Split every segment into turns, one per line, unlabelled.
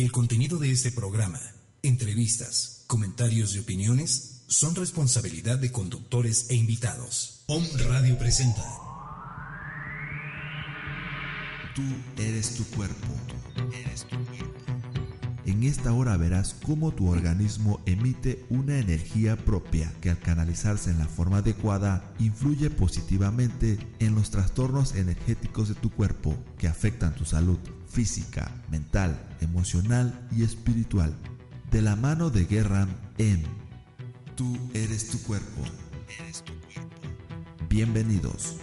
El contenido de este programa, entrevistas, comentarios y opiniones son responsabilidad de conductores e invitados. Om Radio presenta.
Tú eres tu cuerpo. En esta hora verás cómo tu organismo emite una energía propia que al canalizarse en la forma adecuada influye positivamente en los trastornos energéticos de tu cuerpo que afectan tu salud física, mental, emocional y espiritual. De la mano de Guerra en Tú eres tu cuerpo. Bienvenidos.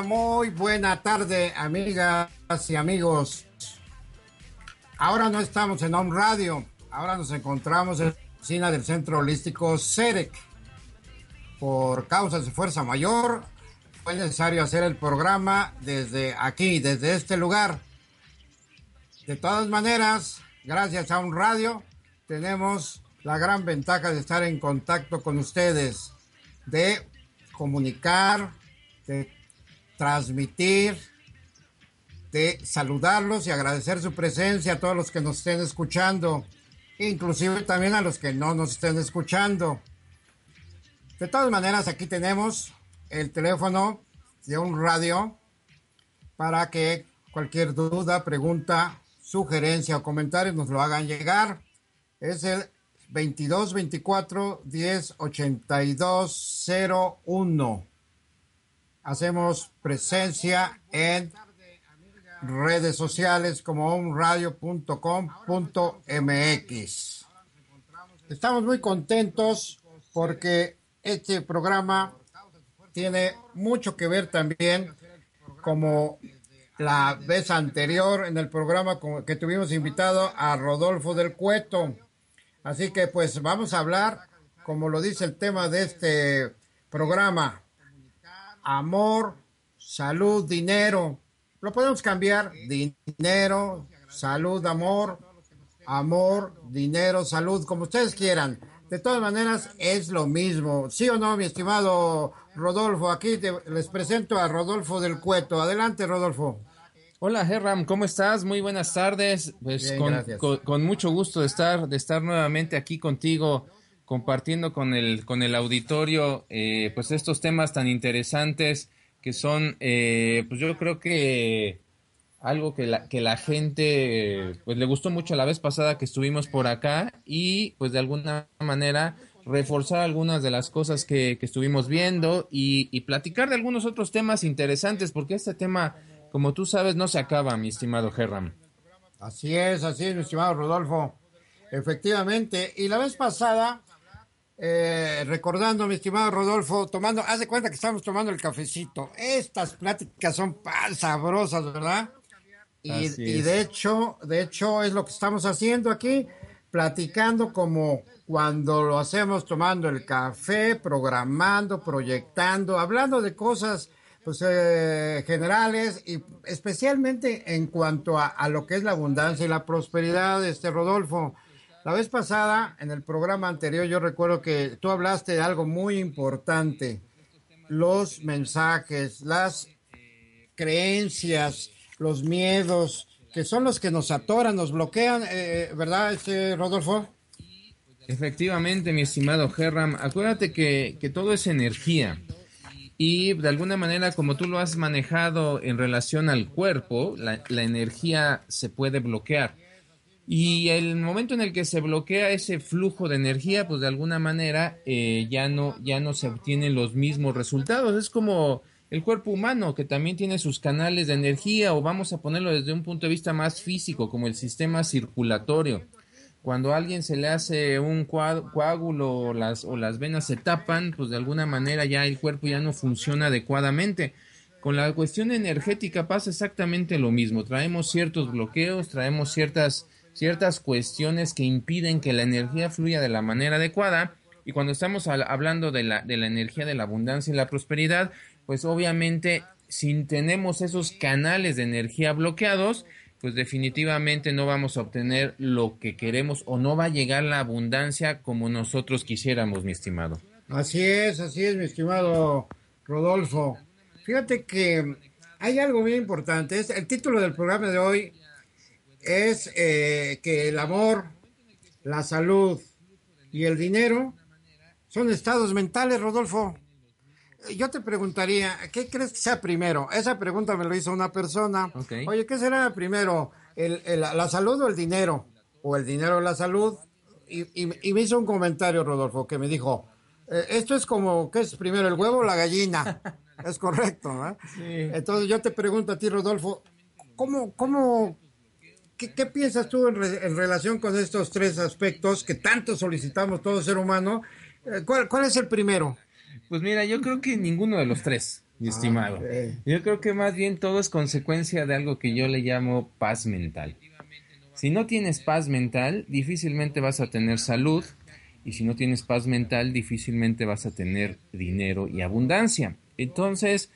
Muy buena tarde, amigas y amigos. Ahora no estamos en Home Radio, ahora nos encontramos en la oficina del Centro Holístico CEREC. Por causas de fuerza mayor, fue necesario hacer el programa desde aquí, desde este lugar. De todas maneras, gracias a un radio, tenemos la gran ventaja de estar en contacto con ustedes, de comunicar, de transmitir, de saludarlos y agradecer su presencia a todos los que nos estén escuchando, inclusive también a los que no nos estén escuchando. De todas maneras, aquí tenemos el teléfono de un radio para que cualquier duda, pregunta, sugerencia o comentario nos lo hagan llegar. Es el 22 24 10 82 01 hacemos presencia en redes sociales como onradio.com.mx. Estamos muy contentos porque este programa tiene mucho que ver también como la vez anterior en el programa que tuvimos invitado a Rodolfo del Cueto. Así que pues vamos a hablar, como lo dice el tema de este programa, amor, salud, dinero. Lo podemos cambiar, dinero, salud, amor, amor, dinero, salud, como ustedes quieran. De todas maneras, es lo mismo. ¿Sí o no, mi estimado Rodolfo? Aquí les presento a Rodolfo del Cueto. Adelante, Rodolfo.
Hola, Herram, ¿cómo estás? Muy buenas tardes. Pues con, mucho gusto de estar, de estar nuevamente aquí contigo compartiendo con el, con el auditorio eh, pues estos temas tan interesantes que son, eh, pues yo creo que algo que la, que la gente pues le gustó mucho la vez pasada que estuvimos por acá y pues de alguna manera reforzar algunas de las cosas que, estuvimos viendo y, y, platicar de algunos otros temas interesantes porque este tema, como tú sabes, no se acaba, mi estimado Herram.
Así es, así es, mi estimado Rodolfo. Efectivamente. Y la vez pasada eh, recordando, mi estimado Rodolfo, tomando, haz de cuenta que estamos tomando el cafecito. Estas pláticas son sabrosas, ¿verdad? Y, de hecho, de hecho es lo que estamos haciendo aquí, platicando como cuando lo hacemos tomando el café, programando, proyectando, hablando de cosas pues eh, generales y especialmente en cuanto a, a, lo que es la abundancia y la prosperidad, este Rodolfo. La vez pasada, en el programa anterior, yo recuerdo que tú hablaste de algo muy importante, los mensajes, las creencias, los miedos, que son los que nos atoran, nos bloquean, eh, ¿verdad, este Rodolfo?
Efectivamente, mi estimado Herram, acuérdate que, que todo es energía. Y de alguna manera, como tú lo has manejado en relación al cuerpo, la, la energía se puede bloquear. Y el momento en el que se bloquea ese flujo de energía, pues de alguna manera eh, ya, no, ya no se obtienen los mismos resultados. Es como el cuerpo humano, que también tiene sus canales de energía, o vamos a ponerlo desde un punto de vista más físico, como el sistema circulatorio. Cuando a alguien se le hace un coágulo o las, o las venas se tapan, pues de alguna manera ya el cuerpo ya no funciona adecuadamente. Con la cuestión energética pasa exactamente lo mismo. Traemos ciertos bloqueos, traemos ciertas ciertas cuestiones que impiden que la energía fluya de la manera adecuada. Y cuando estamos hablando de la, de la energía de la abundancia y la prosperidad, pues obviamente si tenemos esos canales de energía bloqueados, pues definitivamente no vamos a obtener lo que queremos o no va a llegar la abundancia como nosotros quisiéramos, mi estimado.
Así es, así es, mi estimado Rodolfo. Fíjate que hay algo muy importante. Es el título del programa de hoy es eh, que el amor, la salud y el dinero son estados mentales, Rodolfo. Yo te preguntaría, ¿qué crees que sea primero? Esa pregunta me lo hizo una persona. Oye, ¿qué será primero? El, ¿La salud o el dinero? ¿O el dinero o la salud? Y, me hizo un comentario, Rodolfo, que me dijo, eh, esto es como, ¿qué es primero, el huevo o la gallina? es correcto, Entonces yo te pregunto a ti, Rodolfo, ¿cómo, cómo, ¿Qué, piensas tú en, relación con estos tres aspectos que tanto solicitamos todo ser humano? Eh, ¿Cuál, es el primero?
Pues mira, yo creo que ninguno de los tres, mi ah, estimado. Yo creo que más bien todo es consecuencia de algo que yo le llamo paz mental. Si no tienes paz mental, difícilmente vas a tener salud. Y si no tienes paz mental, difícilmente vas a tener dinero y abundancia. Entonces,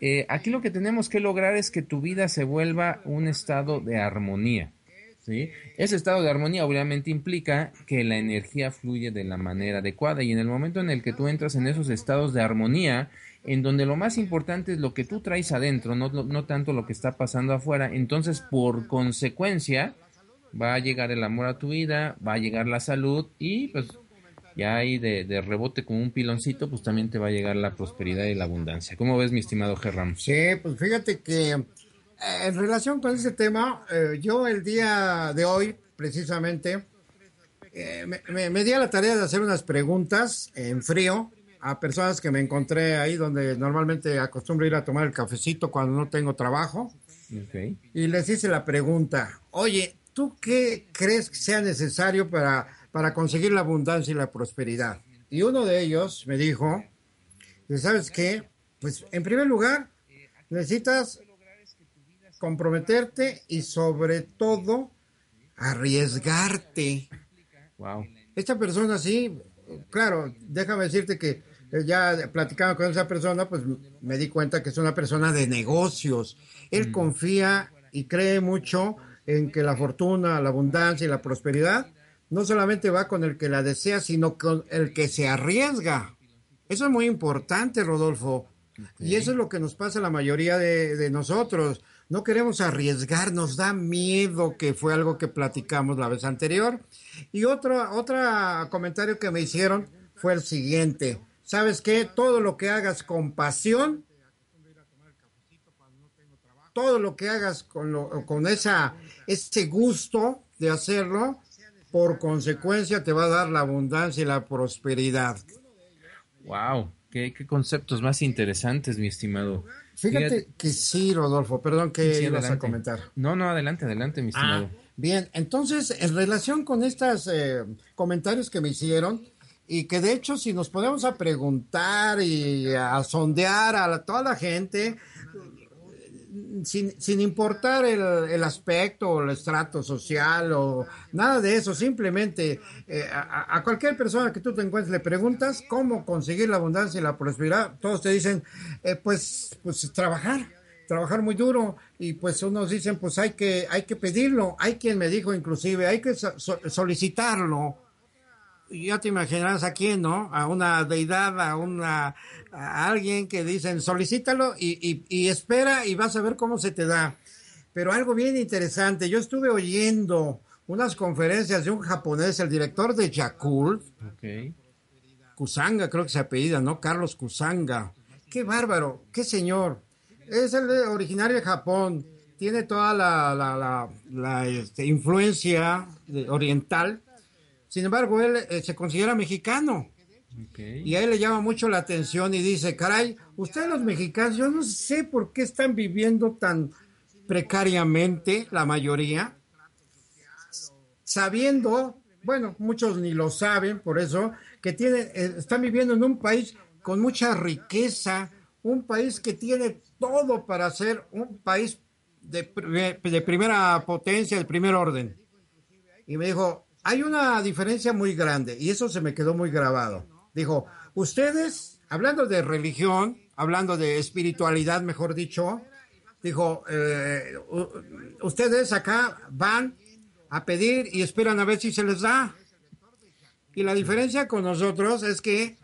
eh, aquí lo que tenemos que lograr es que tu vida se vuelva un estado de armonía. ¿sí? Ese estado de armonía obviamente implica que la energía fluye de la manera adecuada y en el momento en el que tú entras en esos estados de armonía, en donde lo más importante es lo que tú traes adentro, no, no tanto lo que está pasando afuera, entonces por consecuencia va a llegar el amor a tu vida, va a llegar la salud y pues ya ahí de, rebote como un piloncito, pues también te va a llegar la prosperidad y la abundancia. ¿Cómo ves, mi estimado Gerram?
Sí, pues fíjate que eh, en relación con ese tema, eh, yo el día de hoy, precisamente, eh, me, me, di a la tarea de hacer unas preguntas en frío a personas que me encontré ahí donde normalmente acostumbro ir a tomar el cafecito cuando no tengo trabajo. Y les hice la pregunta, oye, ¿tú qué crees que sea necesario para para conseguir la abundancia y la prosperidad. Y uno de ellos me dijo, ¿sabes qué? Pues en primer lugar, necesitas comprometerte y sobre todo arriesgarte.
Wow.
Esta persona sí, claro, déjame decirte que ya platicando con esa persona, pues me di cuenta que es una persona de negocios. Él mm. confía y cree mucho en que la fortuna, la abundancia y la prosperidad no solamente va con el que la desea, sino con el que se arriesga. Eso es muy importante, Rodolfo. Y eso es lo que nos pasa a la mayoría de, nosotros. No queremos arriesgar, nos da miedo, que fue algo que platicamos la vez anterior. Y otro, otro comentario que me hicieron fue el siguiente. ¿Sabes qué? Todo lo que hagas con pasión, todo lo que hagas con, lo, con esa, ese gusto de hacerlo, por consecuencia te va a dar la abundancia y la prosperidad.
Wow, qué, conceptos más interesantes, mi estimado.
Fíjate, que sí, Rodolfo, perdón que ibas a comentar.
No, no, adelante, adelante, mi estimado.
Ah, bien, entonces, en relación con estos eh, comentarios que me hicieron, y que de hecho si nos podemos a preguntar y a sondear a toda la gente, sin, sin importar el, el, aspecto o el estrato social o nada de eso, simplemente eh, a, cualquier persona que tú te encuentres le preguntas cómo conseguir la abundancia y la prosperidad, todos te dicen, eh, pues, pues trabajar, trabajar muy duro y pues unos dicen, pues hay que, hay que pedirlo, hay quien me dijo inclusive, hay que solicitarlo ya te imaginarás a quién, ¿no? A una deidad, a una a alguien que dicen solicítalo y, y, espera y vas a ver cómo se te da. Pero algo bien interesante, yo estuve oyendo unas conferencias de un japonés, el director de Yakult, okay. Kusanga creo que se apellida, ¿no? Carlos Kusanga. Qué bárbaro, qué señor. Es el originario de Japón, tiene toda la, la, la, este, influencia oriental sin embargo, él eh, se considera mexicano. Y a él le llama mucho la atención y dice, caray, ustedes los mexicanos, yo no sé por qué están viviendo tan precariamente, la mayoría, sabiendo, bueno, muchos ni lo saben, por eso, que tienen, eh, están viviendo en un país con mucha riqueza, un país que tiene todo para ser un país de, de primera potencia, de primer orden. Y me dijo, hay una diferencia muy grande y eso se me quedó muy grabado. Dijo, ustedes, hablando de religión, hablando de espiritualidad, mejor dicho, dijo, eh, ustedes acá van a pedir y esperan a ver si se les da. Y la diferencia con nosotros es que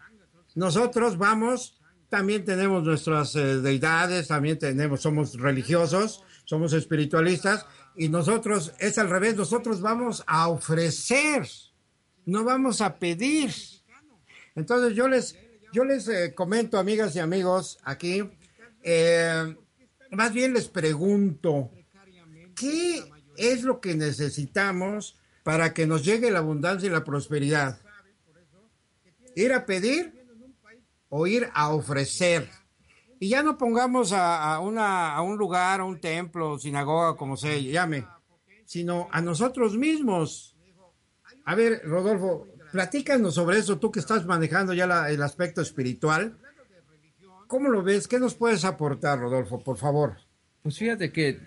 nosotros vamos, también tenemos nuestras eh, deidades, también tenemos, somos religiosos, somos espiritualistas, y nosotros es al revés, nosotros vamos a ofrecer, no vamos a pedir. Entonces yo les, yo les eh, comento, amigas y amigos, aquí, eh, más bien les pregunto, ¿qué es lo que necesitamos para que nos llegue la abundancia y la prosperidad? ¿Ir a pedir o ir a ofrecer? Y ya no pongamos a, una, a un lugar, a un templo, sinagoga, como se llame, sino a nosotros mismos. A ver, Rodolfo, platícanos sobre eso, tú que estás manejando ya el aspecto espiritual. ¿Cómo lo ves? ¿Qué nos puedes aportar, Rodolfo, por favor?
Pues fíjate que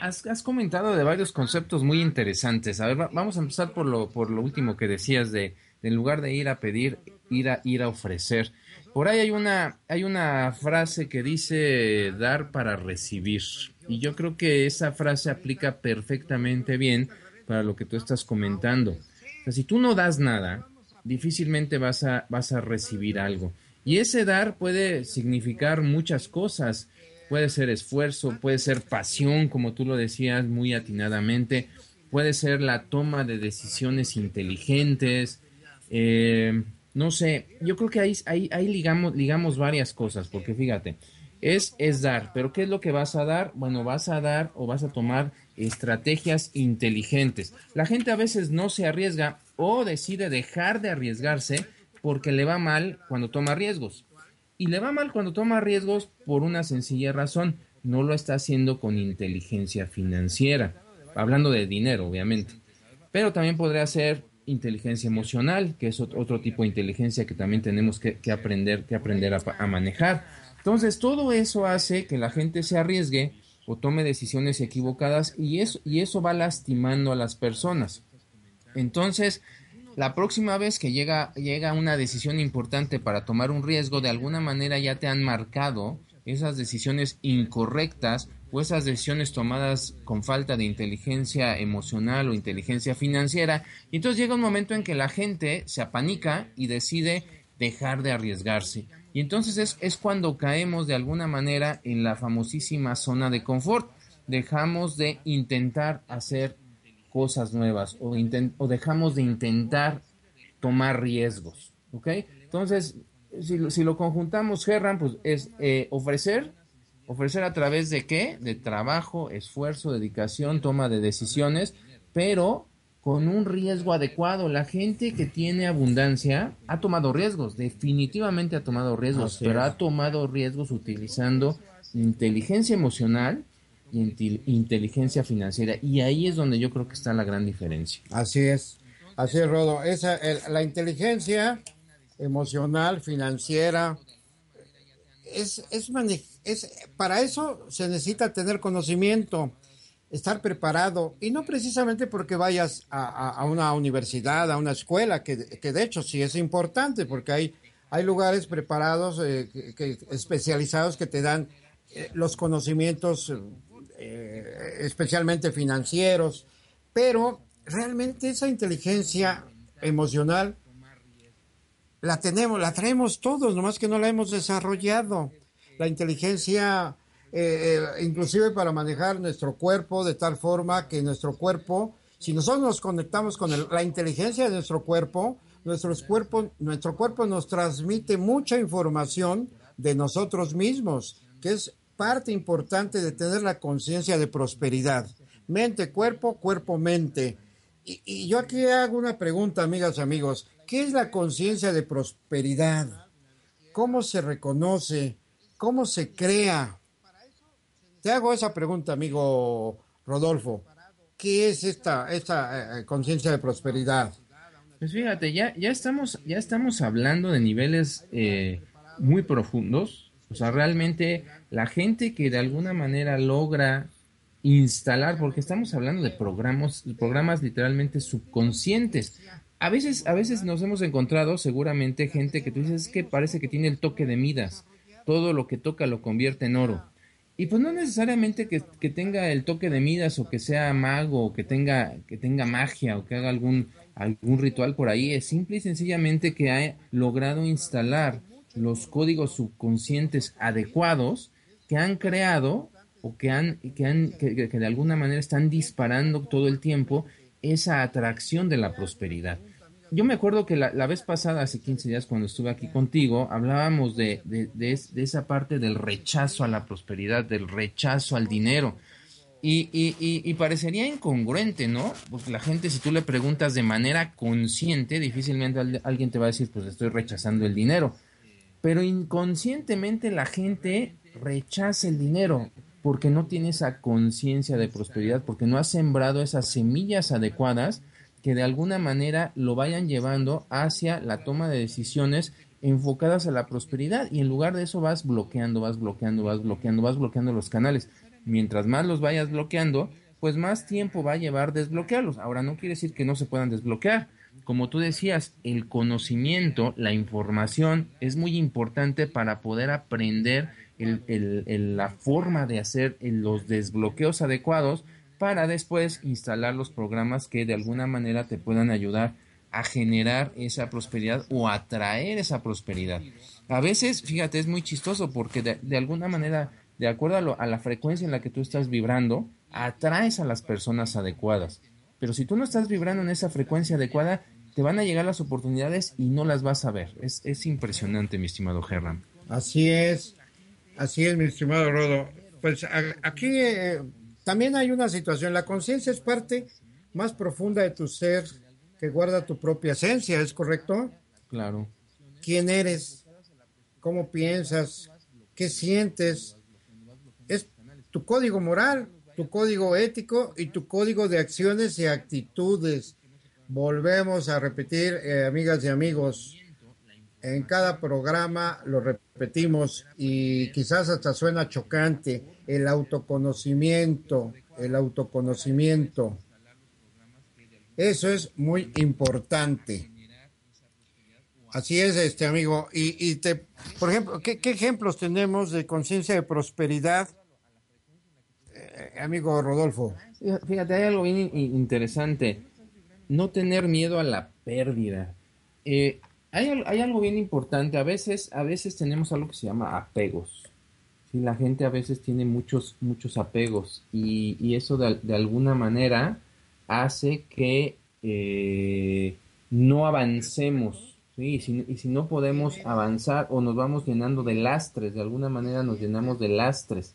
has, comentado de varios conceptos muy interesantes. A ver, vamos a empezar por lo, por lo último que decías de, de en lugar de ir a pedir, ir a, ir a ofrecer. Por ahí hay una, hay una frase que dice dar para recibir. Y yo creo que esa frase aplica perfectamente bien para lo que tú estás comentando. O sea, si tú no das nada, difícilmente vas a, vas a recibir algo. Y ese dar puede significar muchas cosas. Puede ser esfuerzo, puede ser pasión, como tú lo decías muy atinadamente. Puede ser la toma de decisiones inteligentes. Eh, no sé, yo creo que ahí, ahí, ligamos, ligamos varias cosas, porque fíjate, es, es dar, pero ¿qué es lo que vas a dar? Bueno, vas a dar o vas a tomar estrategias inteligentes. La gente a veces no se arriesga o decide dejar de arriesgarse porque le va mal cuando toma riesgos. Y le va mal cuando toma riesgos por una sencilla razón, no lo está haciendo con inteligencia financiera, hablando de dinero, obviamente. Pero también podría ser inteligencia emocional, que es otro tipo de inteligencia que también tenemos que, aprender, que aprender a, manejar. Entonces, todo eso hace que la gente se arriesgue o tome decisiones equivocadas y eso, y eso va lastimando a las personas. Entonces, la próxima vez que llega, llega una decisión importante para tomar un riesgo, de alguna manera ya te han marcado esas decisiones incorrectas o esas decisiones tomadas con falta de inteligencia emocional o inteligencia financiera. Y entonces llega un momento en que la gente se apanica y decide dejar de arriesgarse. Y entonces es, es cuando caemos de alguna manera en la famosísima zona de confort. Dejamos de intentar hacer cosas nuevas o, o dejamos de intentar tomar riesgos. ¿Ok? Entonces, si, si lo conjuntamos, Herran, pues es eh, ofrecer Ofrecer a través de qué? De trabajo, esfuerzo, dedicación, toma de decisiones, pero con un riesgo adecuado. La gente que tiene abundancia ha tomado riesgos, definitivamente ha tomado riesgos, pero ha tomado riesgos utilizando inteligencia emocional y inteligencia financiera. Y ahí es donde yo creo que está la gran diferencia.
Así es, así es, Rodo. Esa, la inteligencia emocional, financiera, es, es, es, para eso se necesita tener conocimiento, estar preparado, y no precisamente porque vayas a, una universidad, a una escuela, que, de hecho sí es importante, porque hay, hay lugares preparados, eh, que, especializados que te dan eh, los conocimientos eh, especialmente financieros, pero realmente esa inteligencia emocional la tenemos, la traemos todos, nomás que no la hemos desarrollado. La inteligencia, eh, eh, inclusive para manejar nuestro cuerpo de tal forma que nuestro cuerpo, si nosotros nos conectamos con la inteligencia de nuestro cuerpo, nuestro cuerpo nos transmite mucha información de nosotros mismos, que es parte importante de tener la conciencia de prosperidad. Mente, cuerpo, cuerpo, mente. Y, yo aquí hago una pregunta, amigas amigos. ¿Qué es la conciencia de prosperidad? ¿Cómo se reconoce? ¿Cómo se crea? Te hago esa pregunta, amigo Rodolfo. ¿Qué es esta, esta eh, conciencia de prosperidad?
Pues fíjate, ya, ya, estamos, ya estamos hablando de niveles eh, muy profundos o sea, realmente la gente que de alguna manera logra instalar, porque estamos hablando de programas, programas literalmente subconscientes. A veces, a veces nos hemos encontrado seguramente gente que tú dices que parece que tiene el toque de Midas. Todo lo que toca lo convierte en oro. Y pues no necesariamente que, tenga el toque de Midas o que sea mago o que tenga, que tenga magia o que haga algún, algún ritual por ahí. Es simple y sencillamente que ha logrado instalar los códigos subconscientes adecuados que han creado o que han, que, han que, de alguna manera están disparando todo el tiempo esa atracción de la prosperidad. Yo me acuerdo que la, vez pasada, hace 15 días, cuando estuve aquí contigo, hablábamos de, de, esa parte del rechazo a la prosperidad, del rechazo al dinero. Y, y, y, parecería incongruente, ¿no? Porque la gente, si tú le preguntas de manera consciente, difícilmente alguien te va a decir, pues estoy rechazando el dinero pero inconscientemente la gente rechaza el dinero porque no tiene esa conciencia de prosperidad, porque no ha sembrado esas semillas adecuadas que de alguna manera lo vayan llevando hacia la toma de decisiones enfocadas a la prosperidad y en lugar de eso vas bloqueando, vas bloqueando, vas bloqueando, vas bloqueando los canales. Mientras más los vayas bloqueando, pues más tiempo va a llevar desbloquearlos. Ahora no quiere decir que no se puedan desbloquear, como tú decías, el conocimiento, la información es muy importante para poder aprender la forma de hacer los desbloqueos adecuados para después instalar los programas que de alguna manera te puedan ayudar a generar esa prosperidad o atraer esa prosperidad. A veces, fíjate, es muy chistoso porque de, alguna manera, de acuerdo a, la frecuencia en la que tú estás vibrando, atraes a las personas adecuadas. Pero si tú no estás vibrando en esa frecuencia adecuada, te van a llegar las oportunidades y no las vas a ver. Es, es impresionante, mi estimado Herram.
Así es, así es, mi estimado Rodo. Pues aquí eh, también hay una situación. La conciencia es parte más profunda de tu ser que guarda tu propia esencia, ¿es correcto?
Claro.
¿Quién eres? ¿Cómo piensas? ¿Qué sientes? Es tu código moral tu código ético y tu código de acciones y actitudes. Volvemos a repetir, eh, amigas y amigos, en cada programa lo repetimos y quizás hasta suena chocante, el autoconocimiento, el autoconocimiento. Eso es muy importante. Así es, este amigo. Y, te, por ejemplo, ¿qué, ¿qué, ejemplos tenemos de conciencia de prosperidad eh, amigo Rodolfo.
Fíjate, hay algo bien interesante. No tener miedo a la pérdida. Eh, hay, hay, algo bien importante. A veces, a veces tenemos algo que se llama apegos. La gente a veces tiene muchos, muchos apegos y, eso de, alguna manera hace que eh, no avancemos. Y, si, y si no podemos avanzar o nos vamos llenando de lastres, de alguna manera nos llenamos de lastres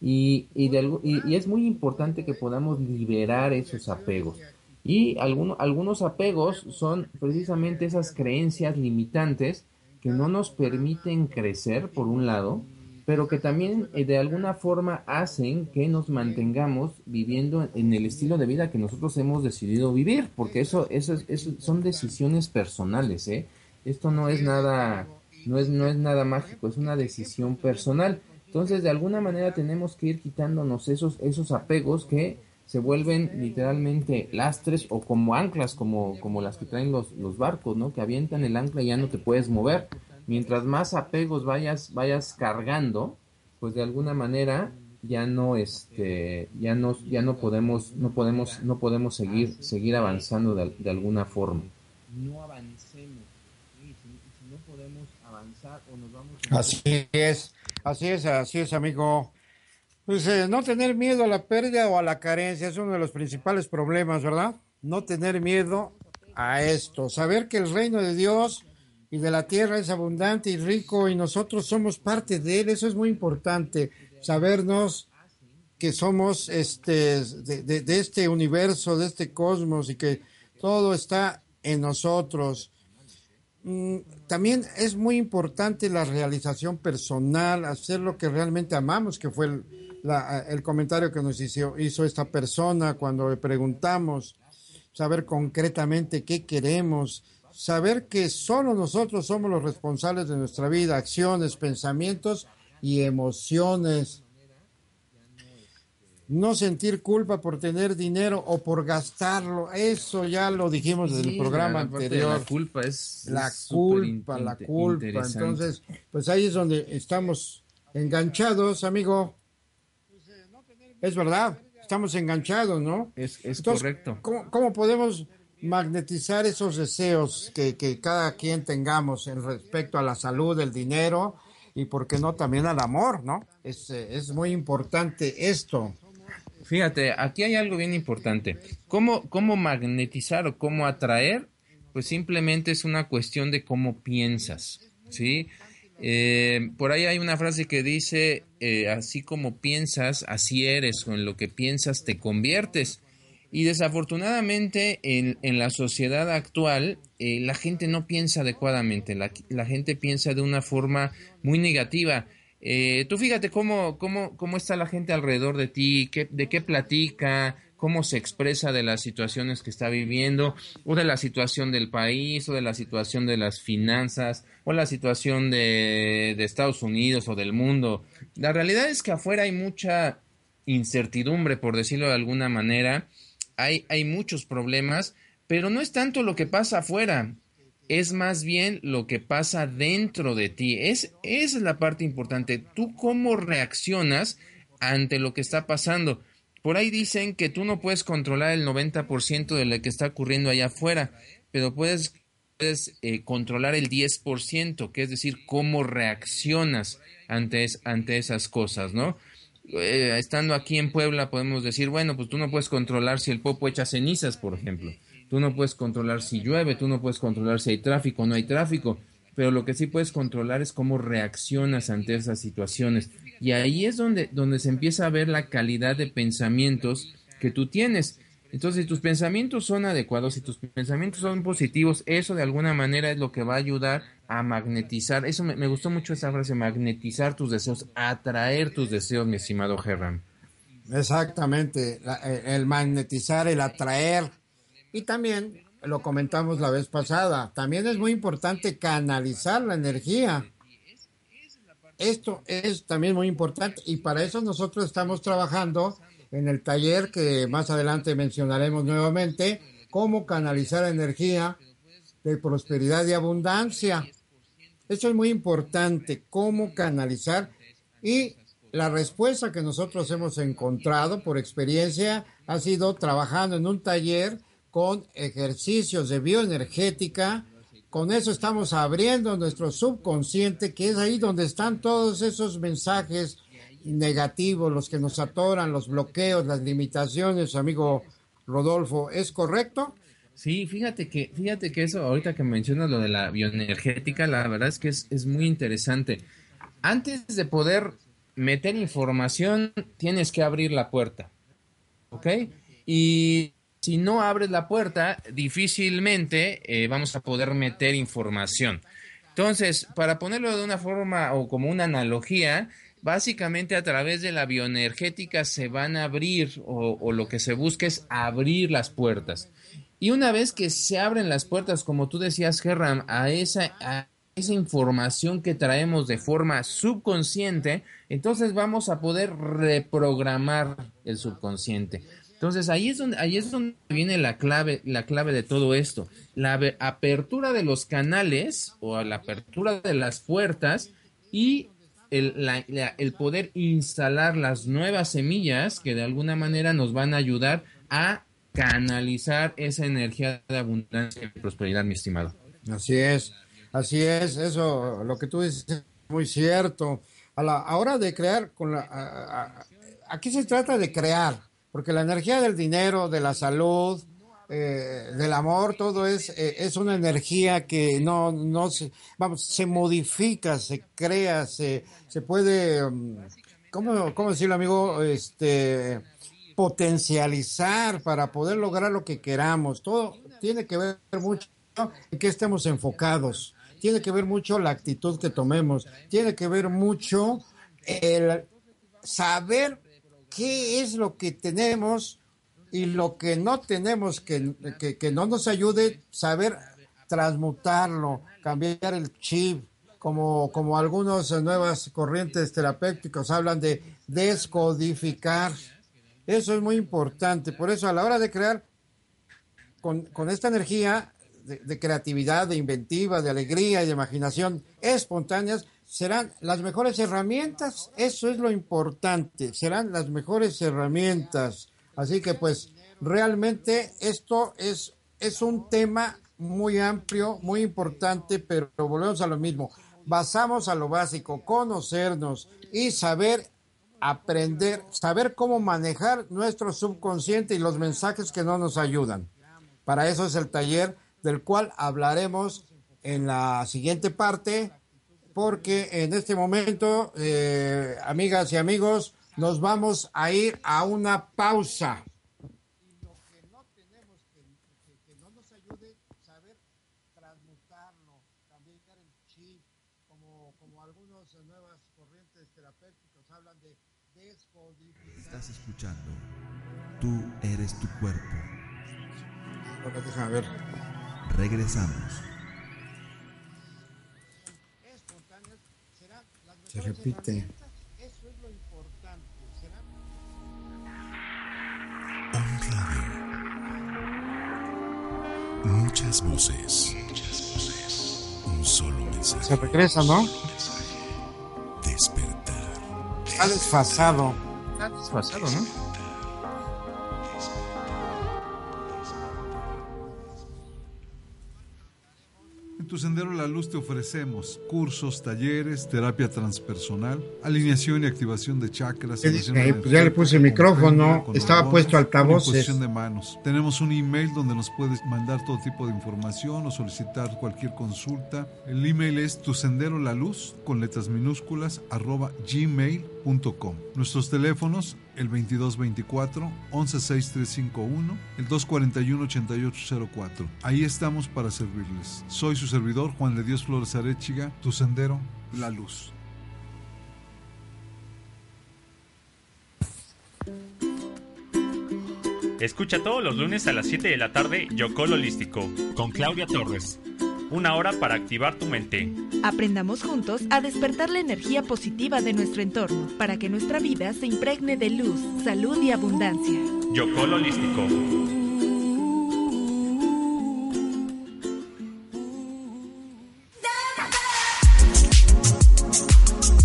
Y, y, y, es muy importante que podamos liberar esos apegos. Y algunos, algunos apegos son precisamente esas creencias limitantes que no nos permiten crecer, por un lado, pero que también eh, de alguna forma hacen que nos mantengamos viviendo en el estilo de vida que nosotros hemos decidido vivir, porque eso, eso, eso son decisiones personales, ¿eh? Esto no es nada, no es, no es nada mágico, es una decisión personal. Entonces, de alguna manera tenemos que ir quitándonos esos, esos apegos que se vuelven literalmente lastres o como anclas, como, como las que traen los, los barcos, ¿no? Que avientan el ancla y ya no te puedes mover. Mientras más apegos vayas, vayas cargando, pues de alguna manera ya no este ya no ya no podemos no podemos no podemos seguir seguir avanzando de, alguna forma. No avancemos.
Si, no podemos avanzar o nos vamos así es así es así es amigo pues no tener miedo a la pérdida o a la carencia es uno de los principales problemas verdad no tener miedo a esto saber que el reino de Dios y de la tierra es abundante y rico y nosotros somos parte de él. Eso es muy importante, sabernos que somos este, de, este universo, de este cosmos y que todo está en nosotros. Mm, también es muy importante la realización personal, hacer lo que realmente amamos, que fue el, el comentario que nos hizo, hizo esta persona cuando le preguntamos, saber concretamente qué queremos, saber que solo nosotros somos los responsables de nuestra vida, acciones, pensamientos y emociones. No sentir culpa por tener dinero o por gastarlo, eso ya lo dijimos desde el programa anterior.
La culpa es
la culpa, la culpa. Entonces, pues ahí es donde estamos enganchados, amigo. Es verdad, estamos enganchados, ¿no?
Es, correcto.
¿cómo podemos magnetizar esos deseos que, que cada quien tengamos en respecto a la salud, el dinero y, por qué no, también al amor, ¿no? Es, es muy importante esto.
Fíjate, aquí hay algo bien importante. ¿Cómo, ¿Cómo magnetizar o cómo atraer? Pues simplemente es una cuestión de cómo piensas, ¿sí? Eh, por ahí hay una frase que dice, eh, así como piensas, así eres, o en lo que piensas te conviertes. Y desafortunadamente en, la sociedad actual eh, la gente no piensa adecuadamente, la, gente piensa de una forma muy negativa. Eh, tú fíjate cómo, cómo, cómo está la gente alrededor de ti, de qué platica, cómo se expresa de las situaciones que está viviendo, o de la situación del país, o de la situación de las finanzas, o la situación de, Estados Unidos o del mundo. La realidad es que afuera hay mucha incertidumbre, por decirlo de alguna manera, hay, hay muchos problemas, pero no es tanto lo que pasa afuera, es más bien lo que pasa dentro de ti. Es, esa es la parte importante. Tú cómo reaccionas ante lo que está pasando. Por ahí dicen que tú no puedes controlar el 90% de lo que está ocurriendo allá afuera, pero puedes, eh, controlar el 10%, que es decir, cómo reaccionas ante, esas cosas, ¿no? Eh, estando aquí en Puebla podemos decir, bueno, pues tú no puedes controlar si el popo echa cenizas, por ejemplo. Tú no puedes controlar si llueve, tú no puedes controlar si hay tráfico o no hay tráfico, pero lo que sí puedes controlar es cómo reaccionas ante esas situaciones. Y ahí es donde, donde se empieza a ver la calidad de pensamientos que tú tienes. Entonces, si tus pensamientos son adecuados, si tus pensamientos son positivos, eso de alguna manera es lo que va a ayudar a magnetizar. Eso me, gustó mucho esa frase, magnetizar tus deseos, atraer tus deseos, mi estimado Herram.
Exactamente, eh, el magnetizar, el atraer. Y también, lo comentamos la vez pasada, también es muy importante canalizar la energía. Esto es también muy importante y para eso nosotros estamos trabajando en el taller que más adelante mencionaremos nuevamente, cómo canalizar energía de prosperidad y abundancia. Eso es muy importante, cómo canalizar y la respuesta que nosotros hemos encontrado por experiencia ha sido trabajando en un taller con ejercicios de bioenergética. Con eso estamos abriendo nuestro subconsciente, que es ahí donde están todos esos mensajes negativos, los que nos atoran, los bloqueos, las limitaciones, amigo Rodolfo, ¿es correcto?
Sí, fíjate que, fíjate que eso, ahorita que mencionas lo de la bioenergética, la verdad es que es, es muy interesante. Antes de poder meter información, tienes que abrir la puerta. ¿Ok? Y si no abres la puerta, difícilmente eh, vamos a poder meter información. Entonces, para ponerlo de una forma o como una analogía, básicamente a través de la bioenergética se van a abrir o, lo que se busca es abrir las puertas. Y una vez que se abren las puertas, como tú decías, Gerram, a esa información que traemos de forma subconsciente, entonces vamos a poder reprogramar el subconsciente. Entonces ahí es donde ahí es donde viene la clave la clave de todo esto, la apertura de los canales o la apertura de las puertas y el, la, el poder instalar las nuevas semillas que de alguna manera nos van a ayudar a canalizar esa energía de abundancia y prosperidad, mi estimado.
Así es. Así es, eso, lo que tú dices es muy cierto. A la hora de crear, con la, aquí se trata de crear, porque la energía del dinero, de la salud, eh, del amor, todo es, eh, es una energía que no, no se, vamos, se modifica, se crea, se, se puede, ¿cómo, cómo decirlo, amigo? Este, potencializar para poder lograr lo que queramos. Todo tiene que ver mucho en que estemos enfocados tiene que ver mucho la actitud que tomemos, tiene que ver mucho el saber qué es lo que tenemos y lo que no tenemos que, que, no nos ayude, saber transmutarlo, cambiar el chip, como, como algunas nuevas corrientes terapéuticas hablan de descodificar. Eso es muy importante. Por eso a la hora de crear con, con esta energía de, de, creatividad, de inventiva, de alegría y de imaginación espontáneas serán las mejores herramientas. Eso es lo importante, serán las mejores herramientas. Así que pues realmente esto es, es un tema muy amplio, muy importante, pero volvemos a lo mismo. Basamos a lo básico, conocernos y saber aprender, saber cómo manejar nuestro subconsciente y los mensajes que no nos ayudan. Para eso es el taller del cual hablaremos en la siguiente parte, porque en este momento, eh, amigas y amigos, nos vamos a ir a una pausa.
Estás escuchando. Tú eres tu cuerpo.
Bueno, déjame ver.
Regresamos.
Se repite.
Radio. Muchas voces. Un solo mensaje.
Se regresa, ¿no?
Despertar.
Está desfasado.
Está desfasado, ¿no?
Tu Sendero la Luz te ofrecemos cursos, talleres, terapia transpersonal, alineación y activación de chakras.
Eh, pues ya le puse el micrófono, estaba puesto altavoces.
Posición de manos. Tenemos un email donde nos puedes mandar todo tipo de información o solicitar cualquier consulta. El email es tu sendero la luz con letras minúsculas arroba gmail.com. Nuestros teléfonos el 2224 116351, el 241 8804. Ahí estamos para servirles. Soy su servidor Juan de Dios Flores Arechiga, tu sendero, la luz.
Escucha todos los lunes a las 7 de la tarde Yocol Holístico con Claudia Torres. Una hora para activar tu mente.
Aprendamos juntos a despertar la energía positiva de nuestro entorno para que nuestra vida se impregne de luz, salud y abundancia.
Yocol Holístico.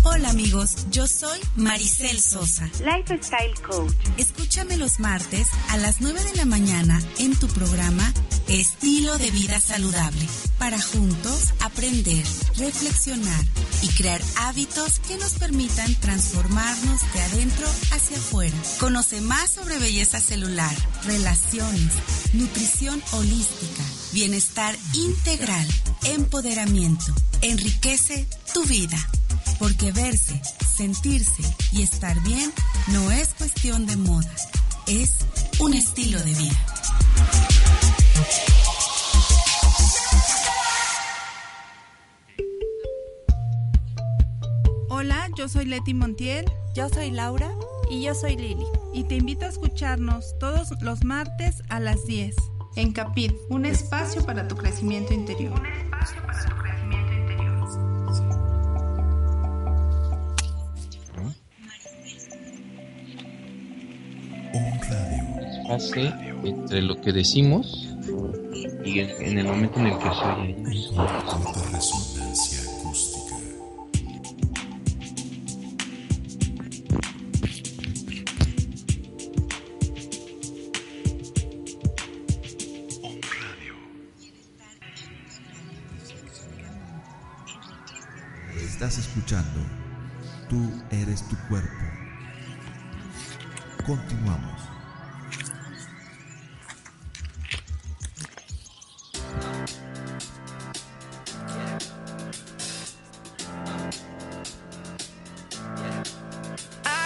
Hola amigos, yo soy Maricel Sosa,
Lifestyle Coach.
Escúchame los martes a las 9 de la mañana en tu programa Estilo de Vida Saludable, para juntos aprender, reflexionar y crear hábitos que nos permitan transformarnos de adentro hacia afuera. Conoce más sobre belleza celular, relaciones, nutrición holística, bienestar integral, empoderamiento. Enriquece tu vida, porque verse sentirse y estar bien no es cuestión de moda, es un estilo de vida.
Hola, yo soy Leti Montiel.
Yo soy Laura.
Y yo soy Lili.
Y te invito a escucharnos todos los martes a las 10 en Capit, un espacio para tu crecimiento interior. Un espacio para tu crecimiento interior.
Un radio. Hace entre lo que decimos y en, el momento en el que se oye. resonancia acústica.
Estás escuchando. Tú eres tu cuerpo.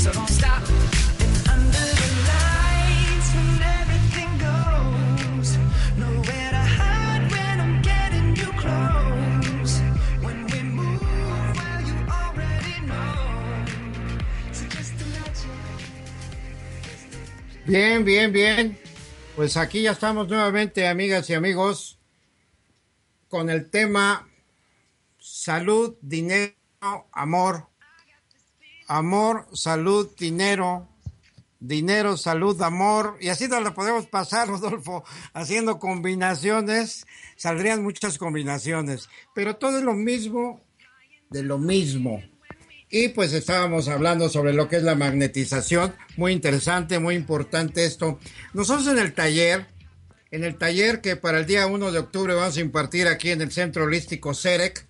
so don't stop.
Bien, bien, bien. Pues aquí ya estamos nuevamente, amigas y amigos, con el tema salud, dinero, amor. Amor, salud, dinero. Dinero, salud, amor. Y así nos lo podemos pasar, Rodolfo, haciendo combinaciones. Saldrían muchas combinaciones. Pero todo es lo mismo de lo mismo. Y pues estábamos hablando sobre lo que es la magnetización. Muy interesante, muy importante esto. Nosotros en el taller, en el taller que para el día 1 de octubre vamos a impartir aquí en el Centro Holístico CEREC,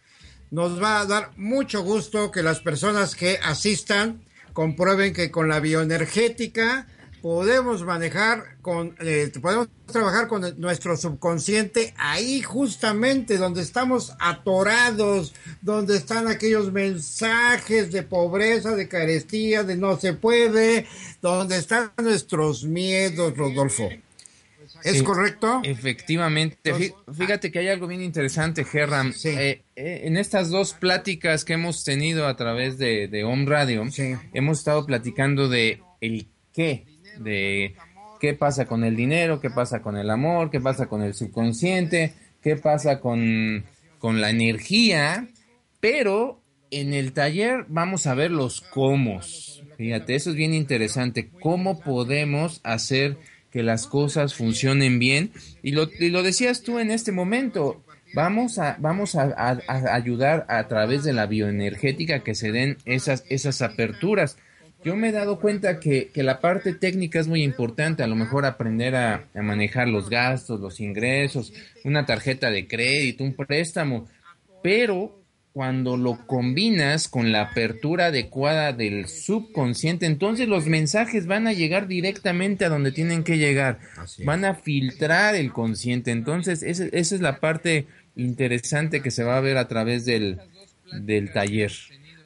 nos va a dar mucho gusto que las personas que asistan comprueben que con la bioenergética podemos manejar con eh, podemos trabajar con nuestro subconsciente ahí justamente donde estamos atorados donde están aquellos mensajes de pobreza de carestía de no se puede donde están nuestros miedos Rodolfo ¿Es correcto?
Efectivamente. Fí- Fíjate que hay algo bien interesante, Gerram. Eh, eh, en estas dos pláticas que hemos tenido a través de, de Home Radio, hemos estado platicando de el qué, de qué pasa con el dinero, qué pasa con el amor, qué pasa con el subconsciente, qué pasa con, con la energía, pero en el taller vamos a ver los cómo. Fíjate, eso es bien interesante. ¿Cómo podemos hacer que las cosas funcionen bien? Y lo, y lo decías tú en este momento. Vamos a, vamos a, ayudar a través de la bioenergética que se den esas, esas aperturas. Yo me he dado cuenta que, que la parte técnica es muy importante, a lo mejor aprender a manejar los gastos, los ingresos, una tarjeta de crédito, un préstamo, pero cuando lo combinas con la apertura adecuada del subconsciente, entonces los mensajes van a llegar directamente a donde tienen que llegar, van a filtrar el consciente, entonces ese- esa es la parte interesante que se va a ver a través del, del taller.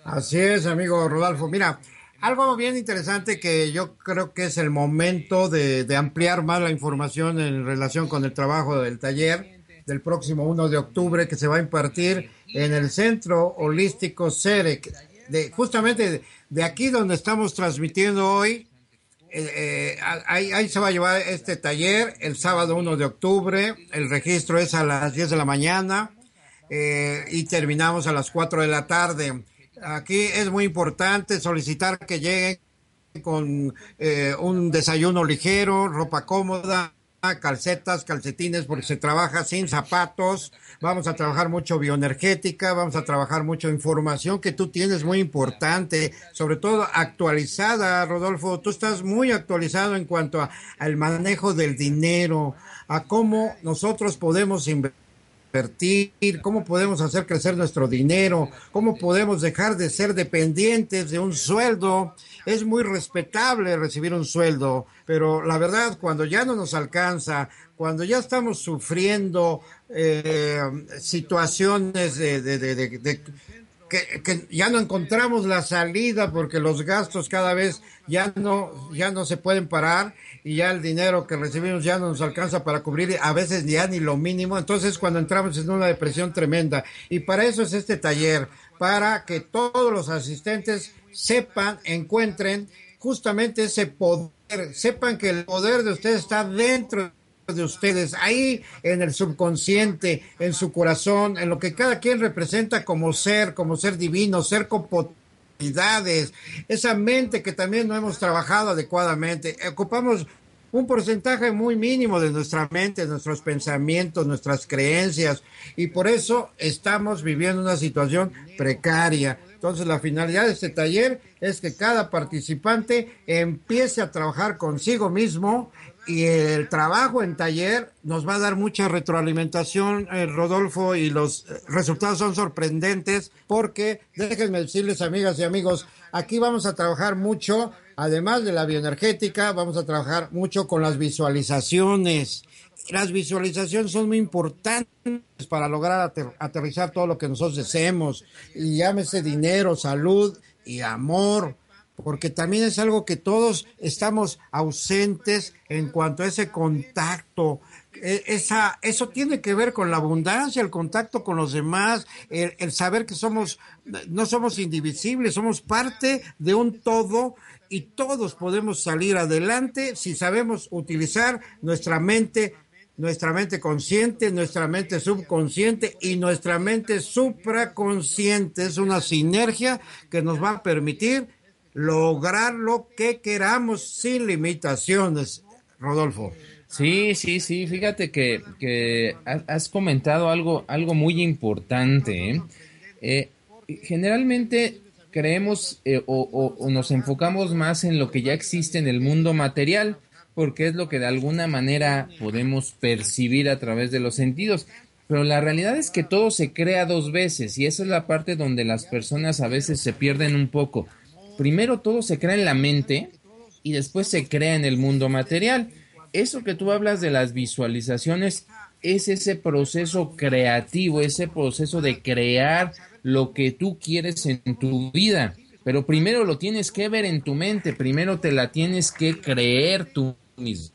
Así es, amigo Rodolfo. Mira, algo bien interesante que yo creo que es el momento de, de ampliar más la información en relación con el trabajo del taller del próximo 1 de octubre que se va a impartir en el Centro Holístico CEREC, de, justamente de, aquí donde estamos transmitiendo hoy. Eh, eh, ahí, ahí se va a llevar este taller el sábado 1 de octubre. El registro es a las 10 de la mañana eh, y terminamos a las 4 de la tarde. Aquí es muy importante solicitar que lleguen con eh, un desayuno ligero, ropa cómoda, calcetas, calcetines, porque se trabaja sin zapatos. Vamos a trabajar mucho bioenergética, vamos a trabajar mucho información que tú tienes muy importante, sobre todo actualizada, Rodolfo. Tú estás muy actualizado en cuanto al manejo del dinero, a cómo nosotros podemos invertir invertir, cómo podemos hacer crecer nuestro dinero, cómo podemos dejar de ser dependientes de un sueldo. Es muy respetable recibir un sueldo, pero la verdad, cuando ya no nos alcanza, cuando ya estamos sufriendo eh, situaciones de, que, que ya no encontramos la salida porque los gastos cada vez ya no, ya no se pueden parar y ya el dinero que recibimos ya no nos alcanza para cubrir a veces ya ni lo mínimo. Entonces cuando entramos en una depresión tremenda y para eso es este taller, para que todos los asistentes sepan, encuentren justamente ese poder, sepan que el poder de ustedes está dentro de ustedes, ahí en el subconsciente, en su corazón, en lo que cada quien representa como ser, como ser divino, ser con posibilidades, esa mente que también no hemos trabajado adecuadamente. Ocupamos un porcentaje muy mínimo de nuestra mente, nuestros pensamientos, nuestras creencias, y por eso estamos viviendo una situación precaria. Entonces, la finalidad de este taller es que cada participante empiece a trabajar consigo mismo y el trabajo en taller nos va a dar mucha retroalimentación, eh, Rodolfo, y los eh, resultados son sorprendentes porque, déjenme decirles, amigas y amigos, aquí vamos a trabajar mucho, además de la bioenergética, vamos a trabajar mucho con las visualizaciones. Las visualizaciones son muy importantes para lograr ater- aterrizar todo lo que nosotros deseemos, y llámese dinero, salud y amor porque también es algo que todos estamos ausentes en cuanto a ese contacto. E- Esa, eso tiene que ver con la abundancia, el contacto con los demás, el, saber que somos, no somos indivisibles, somos parte de un todo y todos podemos salir adelante si sabemos utilizar nuestra mente nuestra mente consciente, nuestra mente subconsciente y nuestra mente supraconsciente. Es una sinergia que nos va a permitir lograr lo que queramos sin limitaciones, Rodolfo.
Sí, sí, sí, fíjate que, que ha- has comentado algo, algo muy importante. ¿eh? Eh, generalmente creemos eh, o- o nos enfocamos más en lo que ya existe en el mundo material, porque es lo que de alguna manera podemos percibir a través de los sentidos. Pero la realidad es que todo se crea dos veces y esa es la parte donde las personas a veces se pierden un poco. Primero todo se crea en la mente y después se crea en el mundo material. Eso que tú hablas de las visualizaciones es ese proceso creativo, ese proceso de crear lo que tú quieres en tu vida. Pero primero lo tienes que ver en tu mente, primero te la tienes que creer tú mismo.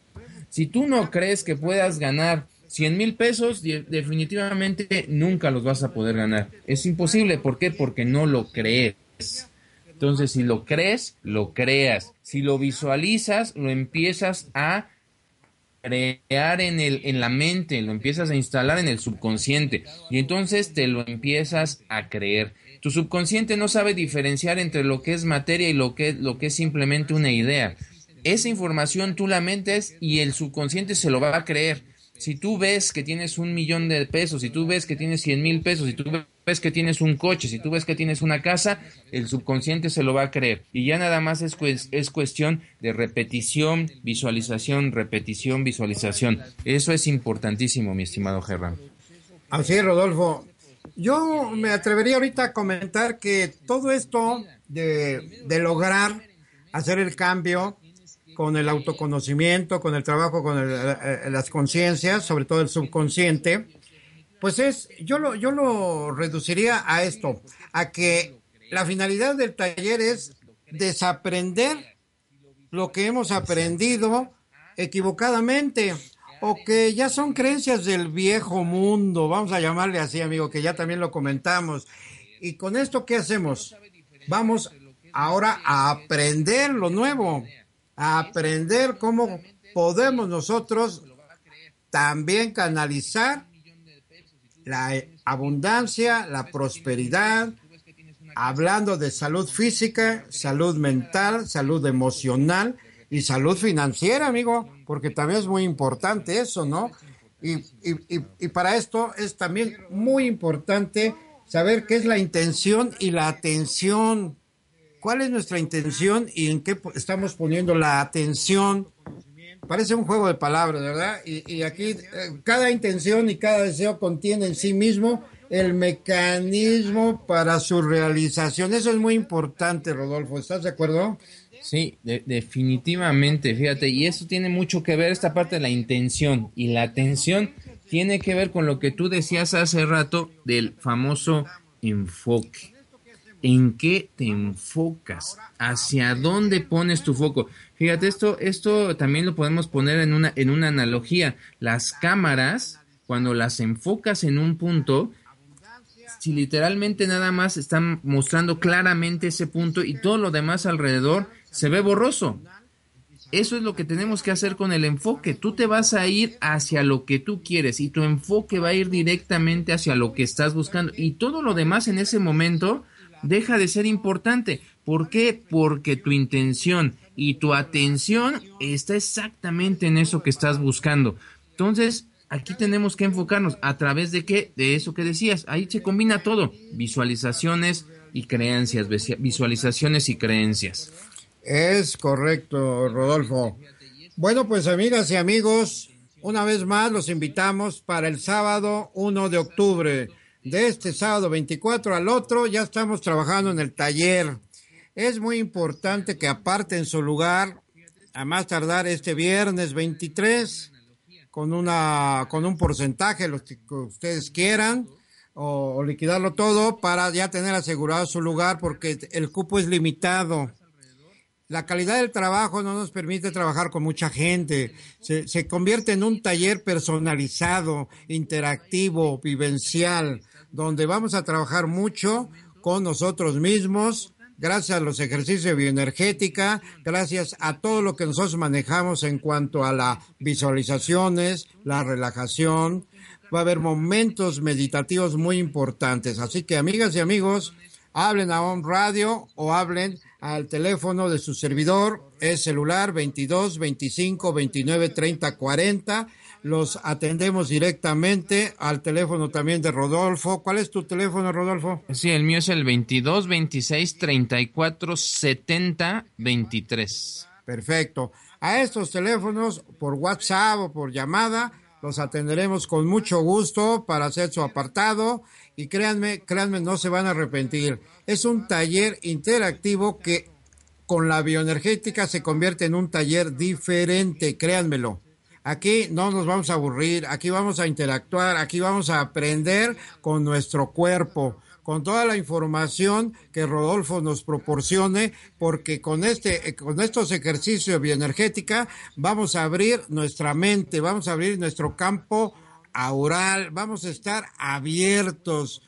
Si tú no crees que puedas ganar 100 mil pesos, de- definitivamente nunca los vas a poder ganar. Es imposible. ¿Por qué? Porque no lo crees. Entonces, si lo crees, lo creas. Si lo visualizas, lo empiezas a crear en, el, en la mente, lo empiezas a instalar en el subconsciente y entonces te lo empiezas a creer. Tu subconsciente no sabe diferenciar entre lo que es materia y lo que, lo que es simplemente una idea. Esa información tú la mentes y el subconsciente se lo va a creer. Si tú ves que tienes un millón de pesos, si tú ves que tienes 100 mil pesos, si tú ves que tienes un coche, si tú ves que tienes una casa, el subconsciente se lo va a creer. Y ya nada más es, cues- es cuestión de repetición, visualización, repetición, visualización. Eso es importantísimo, mi estimado Gerran.
Así es, Rodolfo. Yo me atrevería ahorita a comentar que todo esto de, de lograr hacer el cambio con el autoconocimiento, con el trabajo con el- eh, las conciencias, sobre todo el subconsciente, pues es, yo lo, yo lo reduciría a esto, a que la finalidad del taller es desaprender lo que hemos aprendido equivocadamente o que ya son creencias del viejo mundo, vamos a llamarle así, amigo, que ya también lo comentamos. Y con esto, ¿qué hacemos? Vamos ahora a aprender lo nuevo, a aprender cómo podemos nosotros también canalizar la abundancia, la prosperidad, hablando de salud física, salud mental, salud emocional, y salud financiera, amigo, porque también es muy importante eso, ¿no? Y, y, y, para esto es también muy importante saber qué es la intención y la atención. ¿Cuál es nuestra intención y en qué estamos poniendo la atención? Parece un juego de palabras, ¿verdad? Y, aquí eh, cada intención y cada deseo contiene en sí mismo el mecanismo para su realización. Eso es muy importante, Rodolfo. ¿Estás de acuerdo?
Sí, definitivamente, fíjate, y eso tiene mucho que ver, esta parte de la intención y la atención tiene que ver con lo que tú decías hace rato del famoso enfoque. ¿En qué te enfocas? ¿Hacia dónde pones tu foco? Fíjate, esto, esto también lo podemos poner en una, en una analogía. Las cámaras, cuando las enfocas en un punto, si literalmente nada más están mostrando claramente ese punto y todo lo demás alrededor se ve borroso. Eso es lo que tenemos que hacer con el enfoque. Tú te vas a ir hacia lo que tú quieres y tu enfoque va a ir directamente hacia lo que estás buscando y todo lo demás en ese momento deja de ser importante. ¿Por qué? Porque tu intención y tu atención está exactamente en eso que estás buscando. Entonces, aquí tenemos que enfocarnos a través de qué, de eso que decías, ahí se combina todo, visualizaciones y creencias, visualizaciones y creencias.
Es correcto, Rodolfo. Bueno, pues amigas y amigos, una vez más los invitamos para el sábado 1 de octubre. De este sábado 24 al otro ya estamos trabajando en el taller. Es muy importante que aparten su lugar a más tardar este viernes 23 con una con un porcentaje los que ustedes quieran o, liquidarlo todo para ya tener asegurado su lugar porque el cupo es limitado. La calidad del trabajo no nos permite trabajar con mucha gente. Se, se convierte en un taller personalizado, interactivo, vivencial, donde vamos a trabajar mucho con nosotros mismos, gracias a los ejercicios de bioenergética, gracias a todo lo que nosotros manejamos en cuanto a las visualizaciones, la relajación. Va a haber momentos meditativos muy importantes. Así que, amigas y amigos, hablen a un radio o hablen al teléfono de su servidor, es celular 22 25 29 30 40 los atendemos directamente al teléfono también de Rodolfo. ¿Cuál es tu teléfono, Rodolfo?
Sí, el mío es el 22 26 34 70 23.
Perfecto. A estos teléfonos, por WhatsApp o por llamada, los atenderemos con mucho gusto para hacer su apartado y créanme, créanme, no se van a arrepentir. Es un taller interactivo que con la bioenergética se convierte en un taller diferente, créanmelo. Aquí no nos vamos a aburrir, aquí vamos a interactuar, aquí vamos a aprender con nuestro cuerpo, con toda la información que Rodolfo nos proporcione, porque con este, con estos ejercicios de bioenergética vamos a abrir nuestra mente, vamos a abrir nuestro campo aural, vamos a estar abiertos.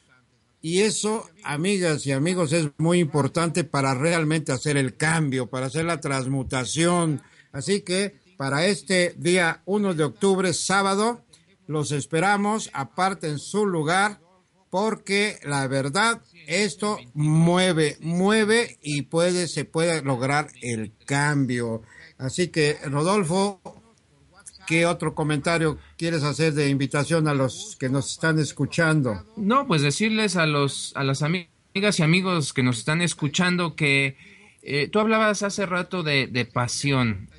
Y eso, amigas y amigos, es muy importante para realmente hacer el cambio, para hacer la transmutación. Así que para este día 1 de octubre, sábado. Los esperamos, aparte en su lugar, porque la verdad, esto mueve, mueve y puede, se puede lograr el cambio. Así que, Rodolfo, ¿qué otro comentario quieres hacer de invitación a los que nos están escuchando?
No, pues decirles a los, a las amigas y amigos que nos están escuchando que eh, tú hablabas hace rato de, de pasión.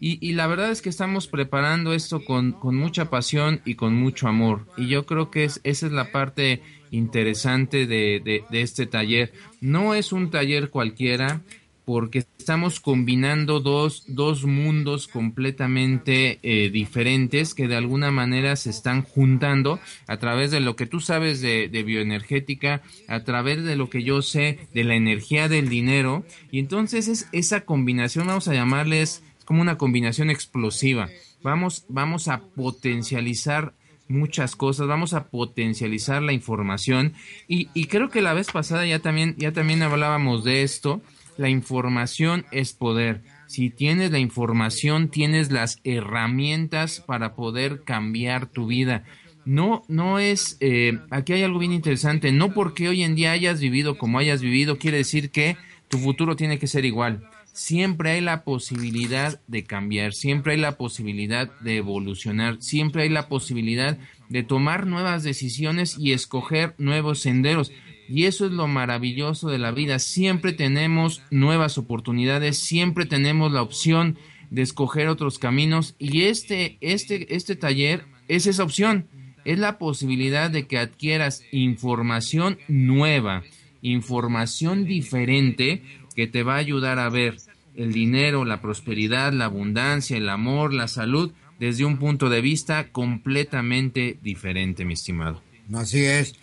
Y, la verdad es que estamos preparando esto con, mucha pasión y con mucho amor. Y yo creo que es, esa es la parte interesante de, este taller. No es un taller cualquiera porque estamos combinando dos, dos mundos completamente eh, diferentes que de alguna manera se están juntando a través de lo que tú sabes de, de bioenergética, a través de lo que yo sé de la energía del dinero. Y entonces es esa combinación, vamos a llamarles como una combinación explosiva. Vamos, vamos a potencializar muchas cosas, vamos a potencializar la información y, creo que la vez pasada ya también, ya también hablábamos de esto, la información es poder. Si tienes la información, tienes las herramientas para poder cambiar tu vida. No, no es, eh, aquí hay algo bien interesante, no porque hoy en día hayas vivido como hayas vivido, quiere decir que tu futuro tiene que ser igual siempre hay la posibilidad de cambiar, siempre hay la posibilidad de evolucionar, siempre hay la posibilidad de tomar nuevas decisiones y escoger nuevos senderos. Y eso es lo maravilloso de la vida. Siempre tenemos nuevas oportunidades, siempre tenemos la opción de escoger otros caminos y este, este, este taller es esa opción. Es la posibilidad de que adquieras información nueva, información diferente que te va a ayudar a ver el dinero, la prosperidad, la abundancia, el amor, la salud desde un punto de vista completamente diferente, mi estimado.
Así es.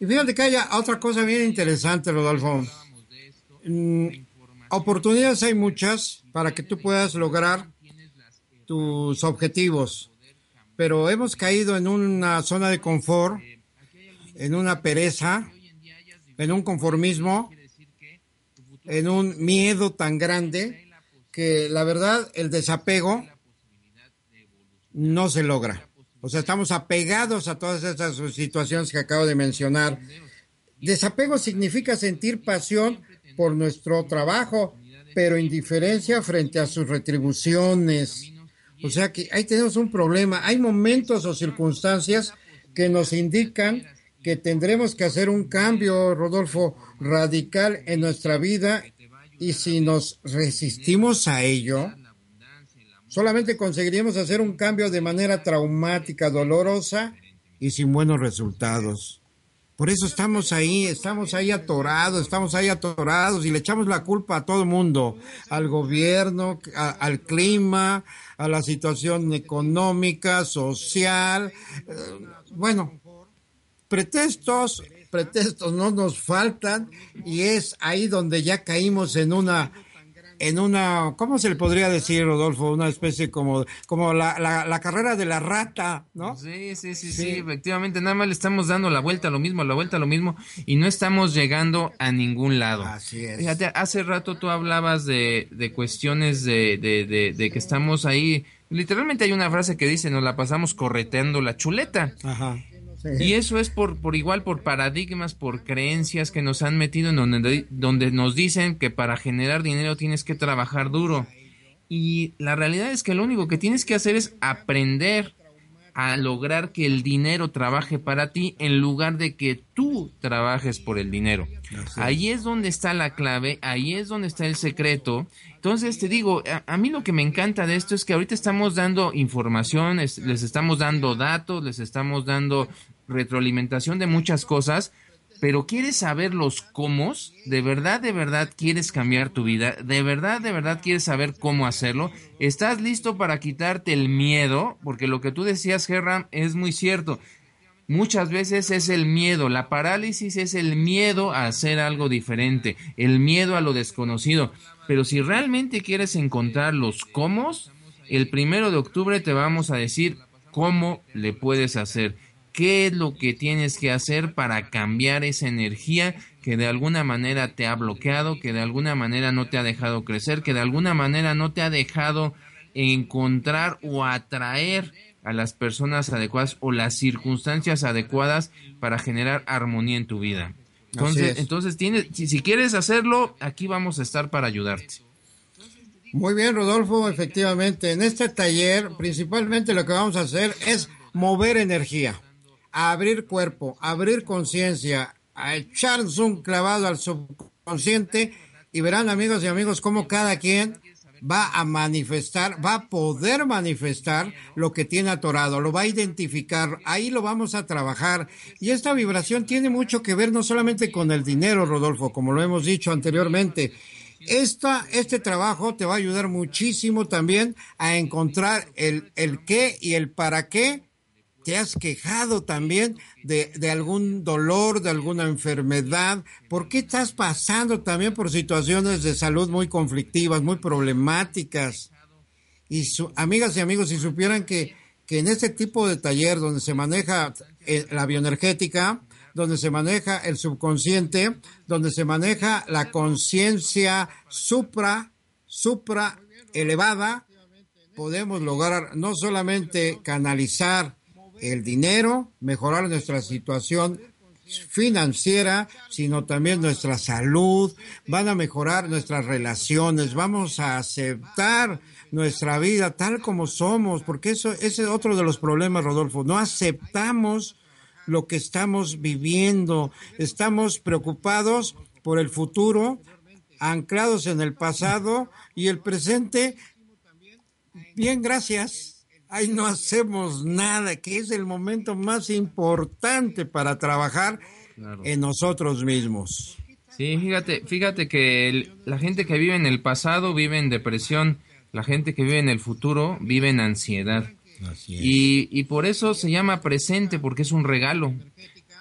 Y fíjate que hay otra cosa bien interesante, Rodolfo. Mm, oportunidades hay muchas para que tú puedas lograr tus objetivos, pero hemos caído en una zona de confort, en una pereza, en un conformismo, en un miedo tan grande que la verdad el desapego no se logra. O sea, estamos apegados a todas esas situaciones que acabo de mencionar. Desapego significa sentir pasión por nuestro trabajo, pero indiferencia frente a sus retribuciones. O sea que ahí tenemos un problema. Hay momentos o circunstancias que nos indican que tendremos que hacer un cambio, Rodolfo, radical en nuestra vida y si nos resistimos a ello, solamente conseguiríamos hacer un cambio de manera traumática, dolorosa y sin buenos resultados. Por eso estamos ahí, estamos ahí atorados, estamos ahí atorados y le echamos la culpa a todo el mundo, al gobierno, al clima, a la situación económica, social. Eh, bueno, pretextos, pretextos no nos faltan y es ahí donde ya caímos en una en una, ¿cómo se le podría decir, Rodolfo? Una especie como, como la, la, carrera de la rata, ¿no?
Sí, sí, sí, sí, efectivamente, nada más le estamos dando la vuelta a lo mismo, la vuelta a lo mismo, y no estamos llegando a ningún lado.
Así es.
Fíjate, hace rato tú hablabas de, de cuestiones de, de, de, que estamos ahí, literalmente hay una frase que dice, nos la pasamos correteando la chuleta.
Ajá.
Y eso es por, por igual, por paradigmas, por creencias que nos han metido en donde, donde nos dicen que para generar dinero tienes que trabajar duro. Y la realidad es que lo único que tienes que hacer es aprender a lograr que el dinero trabaje para ti en lugar de que tú trabajes por el dinero. Ahí es donde está la clave, ahí es donde está el secreto. Entonces te digo, a, mí lo que me encanta de esto es que ahorita estamos dando información, les estamos dando datos, les estamos dando retroalimentación de muchas cosas, pero quieres saber los cómo, de verdad, de verdad quieres cambiar tu vida, de verdad, de verdad quieres saber cómo hacerlo, estás listo para quitarte el miedo, porque lo que tú decías, Gerram, es muy cierto. Muchas veces es el miedo, la parálisis es el miedo a hacer algo diferente, el miedo a lo desconocido. Pero si realmente quieres encontrar los cómo, el primero de octubre te vamos a decir cómo le puedes hacer qué es lo que tienes que hacer para cambiar esa energía que de alguna manera te ha bloqueado, que de alguna manera no te ha dejado crecer, que de alguna manera no te ha dejado encontrar o atraer a las personas adecuadas o las circunstancias adecuadas para generar armonía en tu vida. Entonces, entonces tienes, si, si quieres hacerlo, aquí vamos a estar para ayudarte.
Muy bien, Rodolfo, efectivamente. En este taller, principalmente lo que vamos a hacer es mover energía a abrir cuerpo, a abrir conciencia, a echarnos un clavado al subconsciente y verán amigos y amigos cómo cada quien va a manifestar, va a poder manifestar lo que tiene atorado, lo va a identificar, ahí lo vamos a trabajar. Y esta vibración tiene mucho que ver no solamente con el dinero, Rodolfo, como lo hemos dicho anteriormente. Esta, este trabajo te va a ayudar muchísimo también a encontrar el, el qué y el para qué te has quejado también de, algún dolor, de alguna enfermedad. ¿Por qué estás pasando también por situaciones de salud muy conflictivas, muy problemáticas? Y su, amigas y amigos, si supieran que, que en este tipo de taller donde se maneja eh, la bioenergética, donde se maneja el subconsciente, donde se maneja la conciencia supra, supra elevada, podemos lograr no solamente canalizar el dinero, mejorar nuestra situación financiera, sino también nuestra salud, van a mejorar nuestras relaciones, vamos a aceptar nuestra vida tal como somos, porque eso ese es otro de los problemas, Rodolfo, no aceptamos lo que estamos viviendo, estamos preocupados por el futuro, anclados en el pasado y el presente. Bien, gracias ahí no hacemos nada, que es el momento más importante para trabajar en nosotros mismos.
Sí, fíjate, fíjate que la gente que vive en el pasado vive en depresión, la gente que vive en el futuro vive en ansiedad. Y, y por eso se llama presente, porque es un regalo.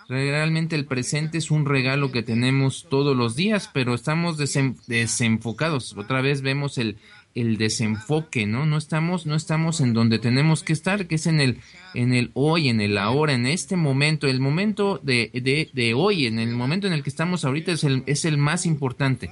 Realmente el presente es un regalo que tenemos todos los días, pero estamos desenfocados. Otra vez vemos el, el desenfoque, ¿no? No estamos, no estamos en donde tenemos que estar, que es en el, en el hoy, en el ahora, en este momento. El momento de, de, de hoy, en el momento en el que estamos ahorita es el, es el más importante.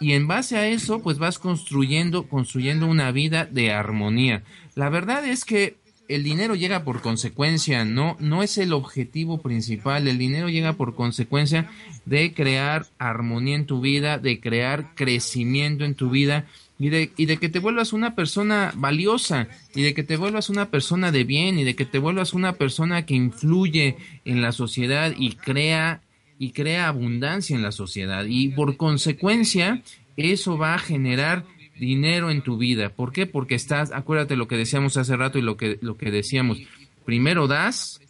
Y en base a eso, pues vas construyendo, construyendo una vida de armonía. La verdad es que el dinero llega por consecuencia, no, no es el objetivo principal. El dinero llega por consecuencia de crear armonía en tu vida, de crear crecimiento en tu vida y de, y de que te vuelvas una persona valiosa, y de que te vuelvas una persona de bien, y de que te vuelvas una persona que influye en la sociedad y crea, y crea abundancia en la sociedad. Y por consecuencia, eso va a generar dinero en tu vida. ¿Por qué? Porque estás, acuérdate lo que decíamos hace rato y lo que, lo que decíamos, primero das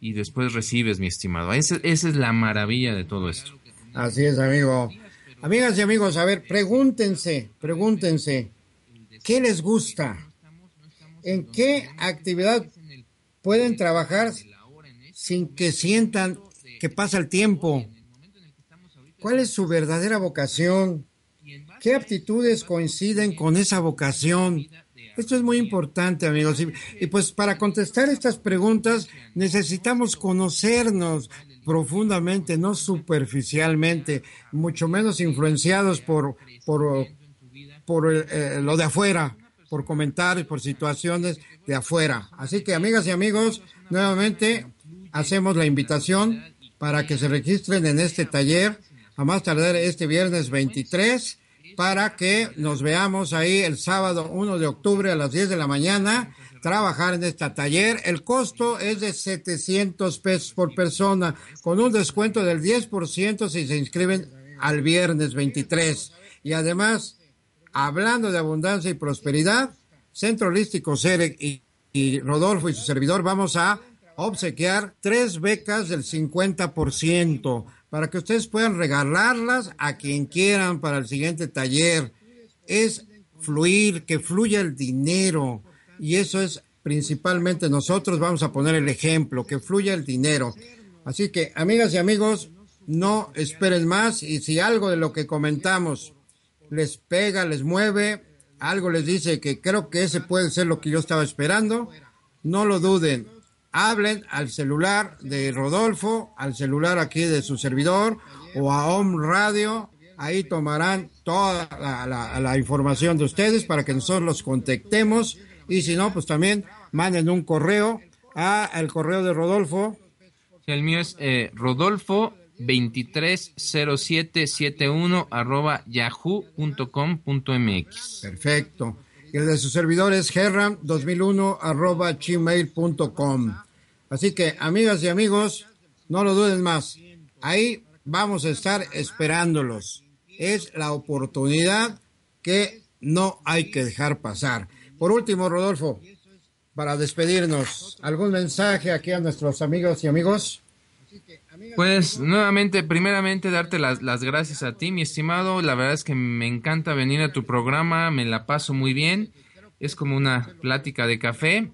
y después recibes, mi estimado. esa es la maravilla de todo esto.
Así es, amigo. Amigas y amigos, a ver, pregúntense, pregúntense, ¿qué les gusta? ¿En qué actividad pueden trabajar sin que sientan que pasa el tiempo? ¿Cuál es su verdadera vocación? ¿Qué aptitudes coinciden con esa vocación? Esto es muy importante, amigos. Y, pues para contestar estas preguntas necesitamos conocernos, profundamente, no superficialmente, mucho menos influenciados por, por, por eh, lo de afuera, por comentarios, por situaciones de afuera. Así que, amigas y amigos, nuevamente hacemos la invitación para que se registren en este taller a más tardar este viernes 23 para que nos veamos ahí el sábado 1 de octubre a las 10 de la mañana trabajar en este taller. El costo es de 700 pesos por persona, con un descuento del 10% si se inscriben al viernes 23. Y además, hablando de abundancia y prosperidad, Centro Holístico Cerec y, y Rodolfo y su servidor vamos a obsequiar tres becas del 50% para que ustedes puedan regalarlas a quien quieran para el siguiente taller. Es fluir, que fluya el dinero y eso es principalmente nosotros vamos a poner el ejemplo, que fluya el dinero. Así que, amigas y amigos, no esperen más y si algo de lo que comentamos les pega, les mueve, algo les dice que creo que ese puede ser lo que yo estaba esperando, no lo duden. Hablen al celular de Rodolfo, al celular aquí de su servidor o a Home Radio. Ahí tomarán toda la, la información de ustedes para que nosotros los contactemos y si no, pues también manden un correo a el correo de Rodolfo.
el mío es eh, Rodolfo 230771 arroba yahoo.com.mx.
Perfecto. Y el de su servidor es herram 2001 arroba gmail.com. Así que, amigas y amigos, no lo duden más. Ahí vamos a estar esperándolos. Es la oportunidad que no hay que dejar pasar. Por último, Rodolfo, para despedirnos, ¿algún mensaje aquí a nuestros amigos y amigos?
Pues nuevamente, primeramente darte las, las, gracias a ti, mi estimado. La verdad es que me encanta venir a tu programa, me la paso muy bien. Es como una plática de café.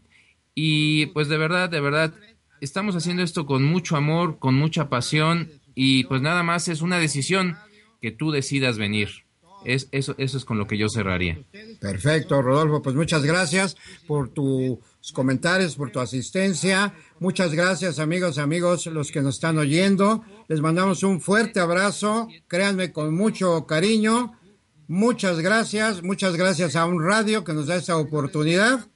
Y pues de verdad, de verdad, estamos haciendo esto con mucho amor, con mucha pasión. Y pues nada más es una decisión que tú decidas venir. Es, eso, eso es con lo que yo cerraría.
Perfecto, Rodolfo. Pues muchas gracias por tus comentarios, por tu asistencia. Muchas gracias, amigos amigos, los que nos están oyendo. Les mandamos un fuerte abrazo. Créanme, con mucho cariño. Muchas gracias. Muchas gracias a un radio que nos da esa oportunidad.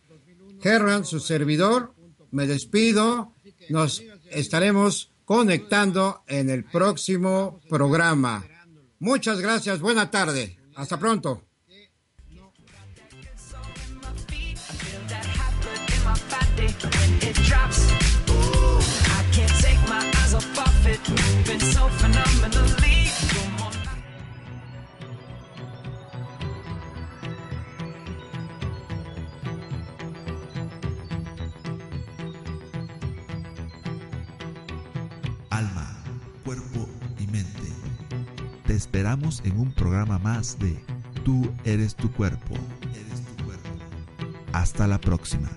Herran, su servidor, me despido. Nos estaremos
conectando en el próximo programa. Muchas gracias, buena tarde, hasta pronto.
Esperamos en un programa más de Tú. Eres tu cuerpo. Hasta la próxima.